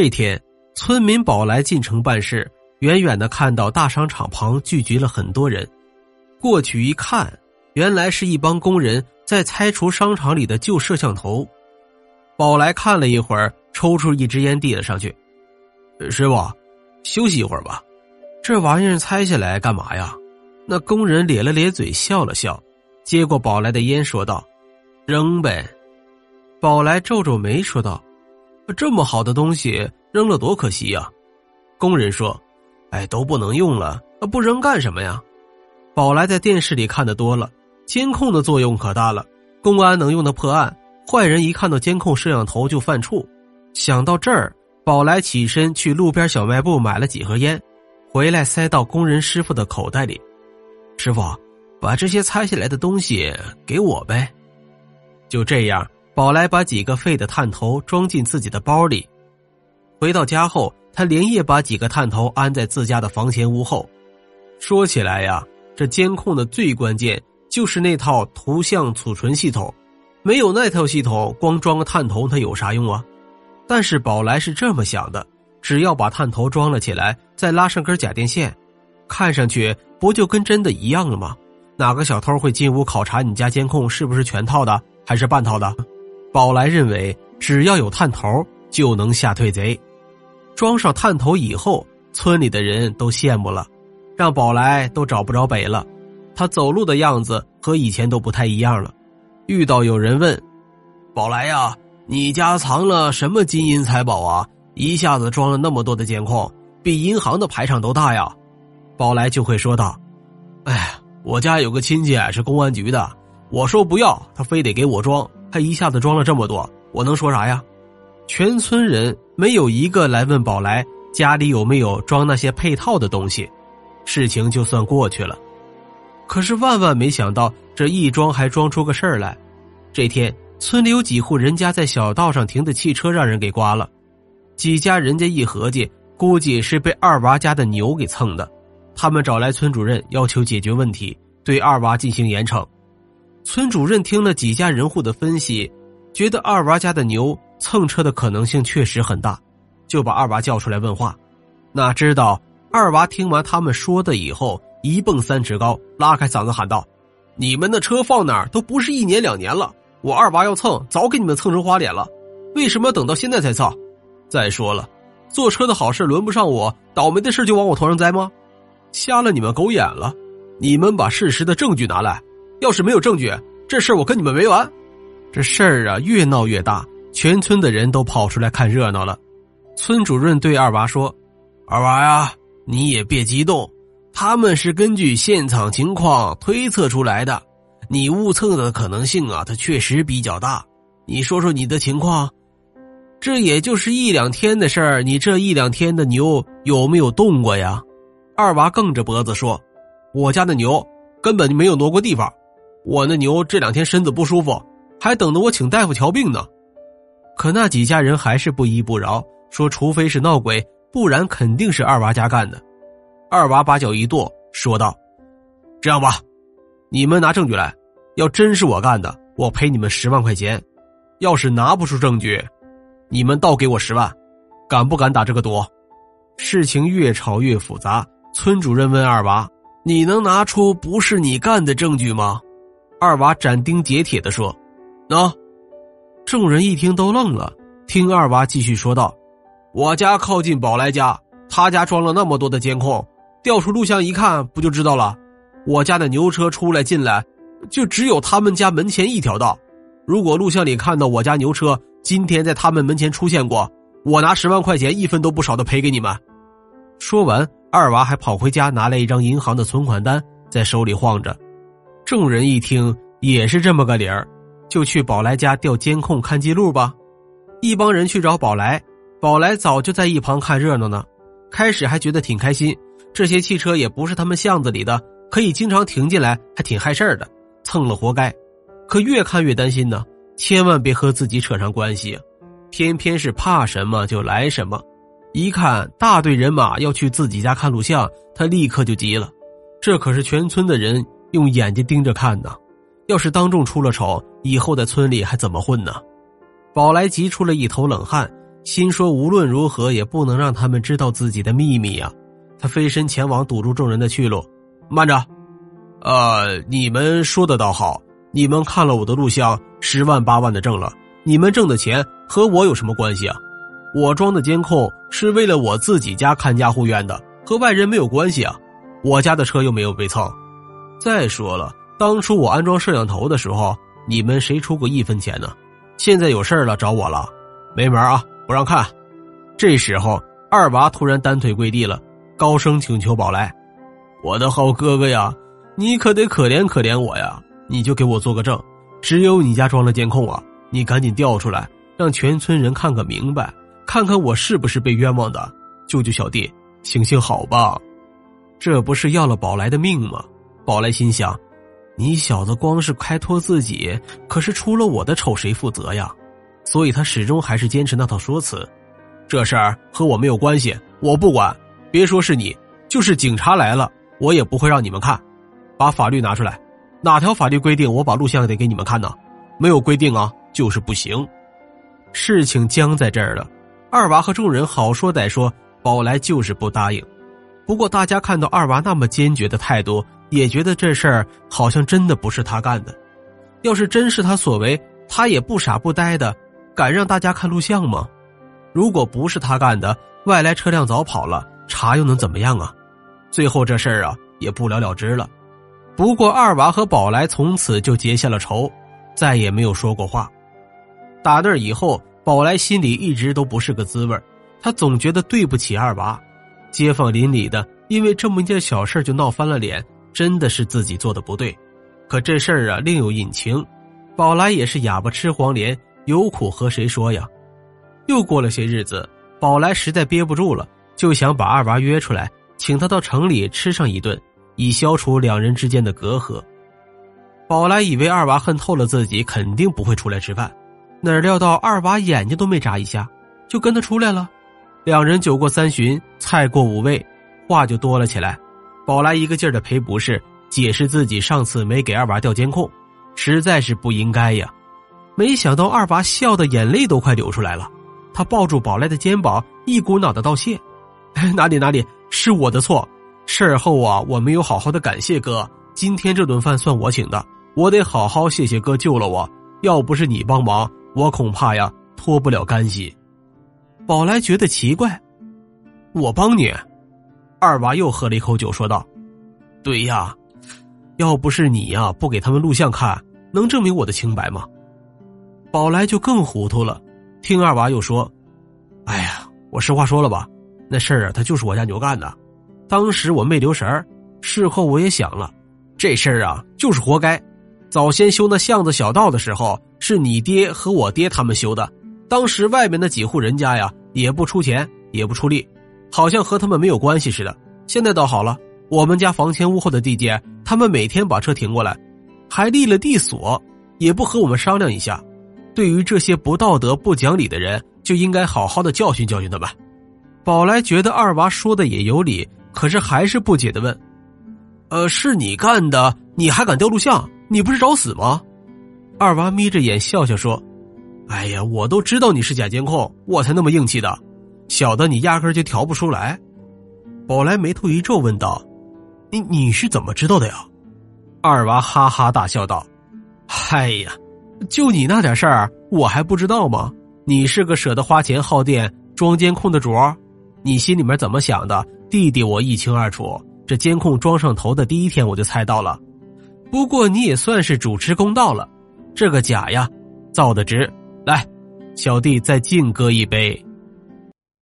这天，村民宝来进城办事，远远的看到大商场旁聚集了很多人，过去一看，原来是一帮工人在拆除商场里的旧摄像头。宝来看了一会儿，抽出一支烟递了上去：“师傅，休息一会儿吧，这玩意儿拆下来干嘛呀？”那工人咧了咧嘴，笑了笑，接过宝来的烟，说道：“扔呗。”宝来皱皱眉，说道。这么好的东西扔了多可惜呀！工人说：“哎，都不能用了，不扔干什么呀？”宝来在电视里看的多了，监控的作用可大了，公安能用的破案，坏人一看到监控摄像头就犯怵。想到这儿，宝来起身去路边小卖部买了几盒烟，回来塞到工人师傅的口袋里。师傅，把这些拆下来的东西给我呗。就这样。宝来把几个废的探头装进自己的包里，回到家后，他连夜把几个探头安在自家的房前屋后。说起来呀，这监控的最关键就是那套图像储存系统，没有那套系统，光装个探头它有啥用啊？但是宝来是这么想的：只要把探头装了起来，再拉上根假电线，看上去不就跟真的一样了吗？哪个小偷会进屋考察你家监控是不是全套的，还是半套的？宝来认为，只要有探头就能吓退贼。装上探头以后，村里的人都羡慕了，让宝来都找不着北了。他走路的样子和以前都不太一样了。遇到有人问：“宝来呀，你家藏了什么金银财宝啊？一下子装了那么多的监控，比银行的排场都大呀？”宝来就会说道：“哎，我家有个亲戚是公安局的，我说不要，他非得给我装。”他一下子装了这么多，我能说啥呀？全村人没有一个来问宝来家里有没有装那些配套的东西，事情就算过去了。可是万万没想到，这一装还装出个事儿来。这天，村里有几户人家在小道上停的汽车让人给刮了，几家人家一合计，估计是被二娃家的牛给蹭的。他们找来村主任，要求解决问题，对二娃进行严惩。村主任听了几家人户的分析，觉得二娃家的牛蹭车的可能性确实很大，就把二娃叫出来问话。哪知道二娃听完他们说的以后，一蹦三尺高，拉开嗓子喊道：“你们的车放哪儿都不是一年两年了，我二娃要蹭，早给你们蹭成花脸了，为什么要等到现在才蹭？再说了，坐车的好事轮不上我，倒霉的事就往我头上栽吗？瞎了你们狗眼了！你们把事实的证据拿来。”要是没有证据，这事儿我跟你们没完。这事儿啊，越闹越大，全村的人都跑出来看热闹了。村主任对二娃说：“二娃呀，你也别激动，他们是根据现场情况推测出来的。你误蹭的可能性啊，它确实比较大。你说说你的情况，这也就是一两天的事儿，你这一两天的牛有没有动过呀？”二娃梗着脖子说：“我家的牛根本就没有挪过地方。”我那牛这两天身子不舒服，还等着我请大夫瞧病呢。可那几家人还是不依不饶，说除非是闹鬼，不然肯定是二娃家干的。二娃把脚一跺，说道：“这样吧，你们拿证据来，要真是我干的，我赔你们十万块钱；要是拿不出证据，你们倒给我十万。敢不敢打这个赌？”事情越吵越复杂，村主任问二娃：“你能拿出不是你干的证据吗？”二娃斩钉截铁的说：“喏。”众人一听都愣了。听二娃继续说道：“我家靠近宝来家，他家装了那么多的监控，调出录像一看，不就知道了？我家的牛车出来进来，就只有他们家门前一条道。如果录像里看到我家牛车今天在他们门前出现过，我拿十万块钱一分都不少的赔给你们。”说完，二娃还跑回家拿来一张银行的存款单，在手里晃着。众人一听也是这么个理儿，就去宝来家调监控看记录吧。一帮人去找宝来，宝来早就在一旁看热闹呢。开始还觉得挺开心，这些汽车也不是他们巷子里的，可以经常停进来，还挺害事儿的，蹭了活该。可越看越担心呢，千万别和自己扯上关系。偏偏是怕什么就来什么，一看大队人马要去自己家看录像，他立刻就急了。这可是全村的人。用眼睛盯着看呢，要是当众出了丑，以后在村里还怎么混呢？宝来急出了一头冷汗，心说无论如何也不能让他们知道自己的秘密呀。他飞身前往堵住众人的去路。慢着，呃，你们说的倒好，你们看了我的录像，十万八万的挣了。你们挣的钱和我有什么关系啊？我装的监控是为了我自己家看家护院的，和外人没有关系啊。我家的车又没有被蹭。再说了，当初我安装摄像头的时候，你们谁出过一分钱呢？现在有事了找我了，没门啊！不让看。这时候，二娃突然单腿跪地了，高声请求宝来：“我的好哥哥呀，你可得可怜可怜我呀！你就给我做个证，只有你家装了监控啊！你赶紧调出来，让全村人看个明白，看看我是不是被冤枉的。救救小弟，行行好吧！这不是要了宝来的命吗？”宝来心想。你小子光是开脱自己，可是出了我的丑谁负责呀？所以他始终还是坚持那套说辞。这事儿和我没有关系，我不管。别说是你，就是警察来了，我也不会让你们看。把法律拿出来，哪条法律规定我把录像得给你们看呢？没有规定啊，就是不行。事情僵在这儿了。二娃和众人好说歹说，宝来就是不答应。不过大家看到二娃那么坚决的态度。也觉得这事儿好像真的不是他干的，要是真是他所为，他也不傻不呆的，敢让大家看录像吗？如果不是他干的，外来车辆早跑了，查又能怎么样啊？最后这事儿啊也不了了之了。不过二娃和宝来从此就结下了仇，再也没有说过话。打那以后，宝来心里一直都不是个滋味他总觉得对不起二娃。街坊邻里的因为这么一件小事就闹翻了脸。真的是自己做的不对，可这事儿啊另有隐情。宝来也是哑巴吃黄连，有苦和谁说呀？又过了些日子，宝来实在憋不住了，就想把二娃约出来，请他到城里吃上一顿，以消除两人之间的隔阂。宝来以为二娃恨透了自己，肯定不会出来吃饭，哪料到二娃眼睛都没眨一下，就跟他出来了。两人酒过三巡，菜过五味，话就多了起来。宝来一个劲儿的赔不是，解释自己上次没给二娃调监控，实在是不应该呀。没想到二娃笑的眼泪都快流出来了，他抱住宝来的肩膀，一股脑的道谢：“ 哪里哪里，是我的错。事后啊，我没有好好的感谢哥，今天这顿饭算我请的，我得好好谢谢哥救了我。要不是你帮忙，我恐怕呀脱不了干系。”宝来觉得奇怪：“我帮你？”二娃又喝了一口酒，说道：“对呀，要不是你呀，不给他们录像看，能证明我的清白吗？”宝来就更糊涂了，听二娃又说：“哎呀，我实话说了吧，那事儿啊，他就是我家牛干的。当时我没留神，事后我也想了，这事儿啊，就是活该。早先修那巷子小道的时候，是你爹和我爹他们修的，当时外面那几户人家呀，也不出钱，也不出力。”好像和他们没有关系似的。现在倒好了，我们家房前屋后的地界，他们每天把车停过来，还立了地锁，也不和我们商量一下。对于这些不道德、不讲理的人，就应该好好的教训教训他们。宝来觉得二娃说的也有理，可是还是不解的问：“呃，是你干的，你还敢调录像？你不是找死吗？”二娃眯着眼笑笑说：“哎呀，我都知道你是假监控，我才那么硬气的。”小的你压根就调不出来，宝来眉头一皱，问道：“你你是怎么知道的呀？”二娃哈哈大笑道：“嗨呀，就你那点事儿，我还不知道吗？你是个舍得花钱耗电装监控的主儿，你心里面怎么想的？弟弟我一清二楚。这监控装上头的第一天，我就猜到了。不过你也算是主持公道了，这个假呀，造的值。来，小弟再敬哥一杯。”